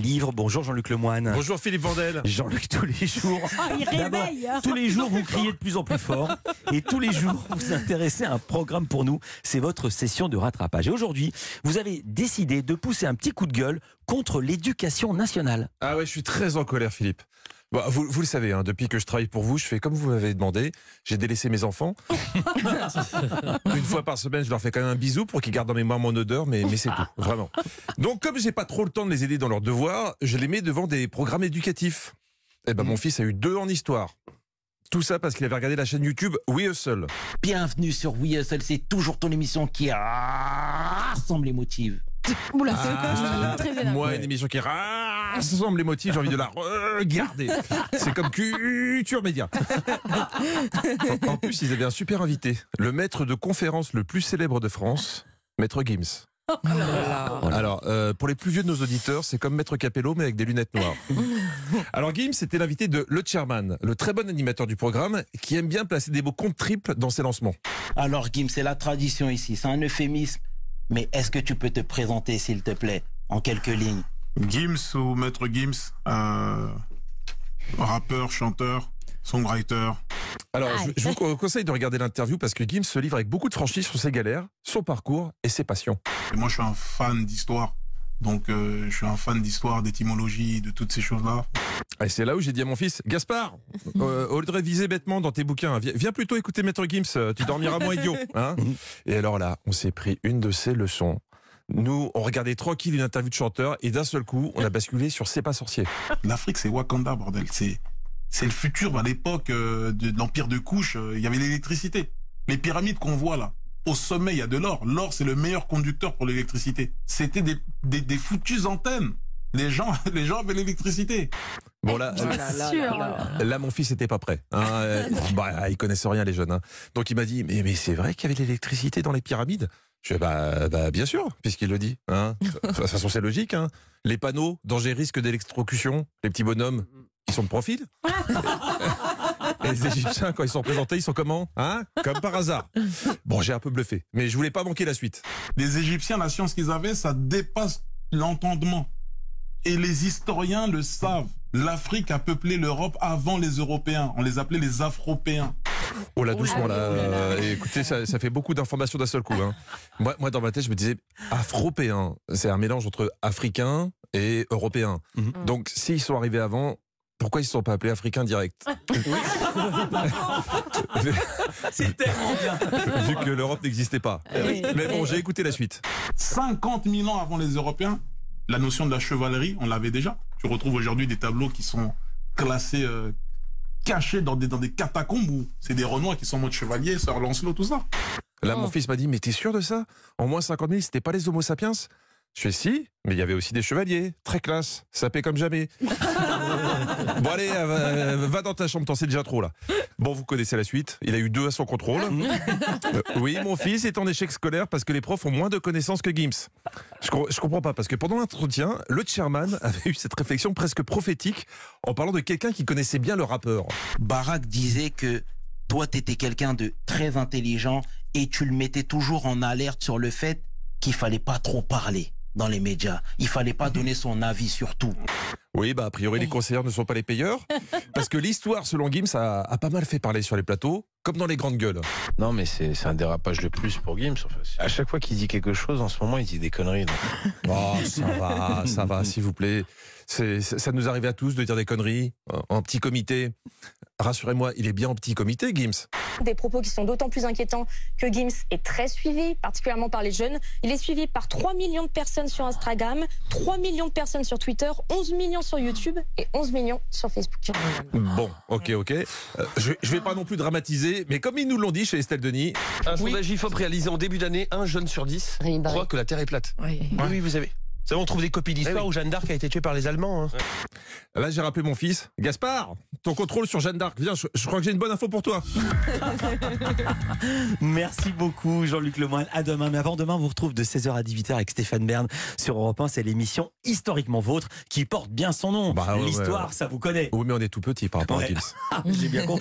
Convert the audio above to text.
livres. Bonjour Jean-Luc Lemoine. Bonjour Philippe Vandel. Jean-Luc, tous les jours. Oh, il réveille hein. tous les jours, vous criez de plus en plus fort. Et tous les jours, vous vous intéressez à un programme pour nous. C'est votre session de rattrapage. Et aujourd'hui, vous avez décidé de pousser un petit coup de gueule contre l'éducation nationale. Ah ouais, je suis très en colère Philippe. Bon, vous, vous le savez, hein, depuis que je travaille pour vous, je fais comme vous m'avez demandé. J'ai délaissé mes enfants. Une fois par semaine, je leur fais quand même un bisou pour qu'ils gardent en mémoire mon odeur, mais, mais c'est tout, vraiment. Donc, comme j'ai pas trop le temps de les aider dans leurs devoirs, je les mets devant des programmes éducatifs. Eh ben, mon fils a eu deux en histoire. Tout ça parce qu'il avait regardé la chaîne YouTube We Hustle. Bienvenue sur We Hustle, c'est toujours ton émission qui rassemble les motifs. Oula, Ah, très moi, une émission qui rassemble les motifs, j'ai envie de la regarder. C'est comme Culture Média. En plus, ils avaient un super invité, le maître de conférence le plus célèbre de France, Maître Gims. Alors, euh, pour les plus vieux de nos auditeurs, c'est comme Maître Capello, mais avec des lunettes noires. Alors, Gims était l'invité de Le Chairman, le très bon animateur du programme, qui aime bien placer des mots compte triples dans ses lancements. Alors Gim, c'est la tradition ici, c'est un euphémisme. Mais est-ce que tu peux te présenter, s'il te plaît, en quelques lignes? Gims ou Maître Gims, euh, rappeur, chanteur, songwriter. Alors, je, je vous co- conseille de regarder l'interview parce que Gims se livre avec beaucoup de franchise sur ses galères, son parcours et ses passions. Et moi, je suis un fan d'histoire. Donc, euh, je suis un fan d'histoire, d'étymologie, de toutes ces choses-là. Et c'est là où j'ai dit à mon fils, Gaspard, euh, au lieu de réviser bêtement dans tes bouquins, viens, viens plutôt écouter Maître Gims, euh, tu dormiras moins idiot. Hein et alors là, on s'est pris une de ces leçons. Nous, on regardait tranquille une interview de chanteur et d'un seul coup, on a basculé sur C'est pas sorcier. L'Afrique, c'est Wakanda, bordel. C'est, c'est le futur. À l'époque euh, de, de l'Empire de Couche, euh, il y avait l'électricité. Les pyramides qu'on voit là, au sommet, il y a de l'or. L'or, c'est le meilleur conducteur pour l'électricité. C'était des, des, des foutues antennes. Les gens, les gens avaient l'électricité. Bon là, Bien sûr. Là, mon fils n'était pas prêt. Hein. Euh, bah, il connaissait rien, les jeunes. hein. Donc, il m'a dit, mais, mais c'est vrai qu'il y avait de l'électricité dans les pyramides? Je fais, bah, bah, bien sûr, puisqu'il le dit. Hein. De toute façon, c'est logique. Hein. Les panneaux, danger, risque d'électrocution, les petits bonhommes, ils sont de profil. Et les Égyptiens, quand ils sont présentés, ils sont comment hein Comme par hasard. Bon, j'ai un peu bluffé, mais je voulais pas manquer la suite. Les Égyptiens, la science qu'ils avaient, ça dépasse l'entendement. Et les historiens le savent. L'Afrique a peuplé l'Europe avant les Européens. On les appelait les Afropéens. Oh là, doucement là. Ah oh là là. Euh, écoutez, ça, ça fait beaucoup d'informations d'un seul coup. hein. Moi, moi, dans ma tête, je me disais afropéen. C'est un mélange entre africain et européen. Mhm. Donc, s'ils sont arrivés avant, pourquoi ils ne se sont pas appelés africains direct? C'est tellement bien. Vu que l'Europe n'existait pas. Oui. Mais bon, j'ai écouté la suite. 50 000 ans avant les Européens, la notion de la chevalerie, on l'avait déjà. Tu retrouves aujourd'hui des tableaux qui sont classés, euh, cachés dans des, dans des catacombes où c'est des Renois qui sont en mode chevalier, Sir Lancelot, tout ça. Là, Oh. mon fils m'a dit, mais t'es sûr de ça? En moins 50 000, c'était pas les Homo sapiens? Je fais si, mais il y avait aussi des chevaliers, très classe, sapés comme jamais. bon allez, euh, va, va dans ta chambre, t'en sais déjà trop là. Bon, vous connaissez la suite, il a eu deux à son contrôle. Euh, oui, mon fils est en échec scolaire parce que les profs ont moins de connaissances que Gims. Je, com- je comprends pas, parce que pendant l'entretien, le chairman avait eu cette réflexion presque prophétique en parlant de quelqu'un qui connaissait bien le rappeur. Barack disait que toi, tu étais quelqu'un de très intelligent et tu le mettais toujours en alerte sur le fait qu'il fallait pas trop parler dans les médias. Il fallait pas donner son avis sur tout. Oui, bah a priori les conseillers ne sont pas les payeurs, parce que l'histoire selon Gims a, a pas mal fait parler sur les plateaux, comme dans les grandes gueules. Non, mais c'est un dérapage de plus pour Gims. Enfin, à chaque fois qu'il dit quelque chose, en ce moment, il dit des conneries. donc. Oh, ça va, ça va, s'il vous plaît. Ça nous arrive à tous de dire des conneries en, en petit comité. Rassurez-moi, il est bien en petit comité, Gims. Des propos qui sont d'autant plus inquiétants que Gims est très suivi, particulièrement par les jeunes. Il est suivi par 3 millions de personnes sur Instagram, 3 millions de personnes sur Twitter, 11 millions sur YouTube et 11 millions sur Facebook. Bon, ok, ok. Euh, je, je vais pas non plus dramatiser, mais comme ils nous l'ont dit chez Estelle Denis, Un sondage IFOP réalisé en début d'année, un jeune sur dix Rémi Barré. croit que la Terre est plate. Oui. Oui, oui, vous savez. Vous savez, on trouve des copies d'histoire Eh oui. où Jeanne d'Arc a été tuée par les Allemands. hein. là j'ai rappelé mon fils. Gaspard, ton contrôle sur Jeanne d'Arc. Viens, je, je crois que j'ai une bonne info pour toi. Merci beaucoup Jean-Luc Lemoine. À demain. Mais avant demain, on vous retrouve de 16h à 18h avec Stéphane Bern sur Europe 1. C'est l'émission historiquement vôtre qui porte bien son nom. Bah ouais, L'histoire, ouais. ça vous connaît. Oui, mais on est tout petit par rapport Ouais. à Gims. J'ai bien compris.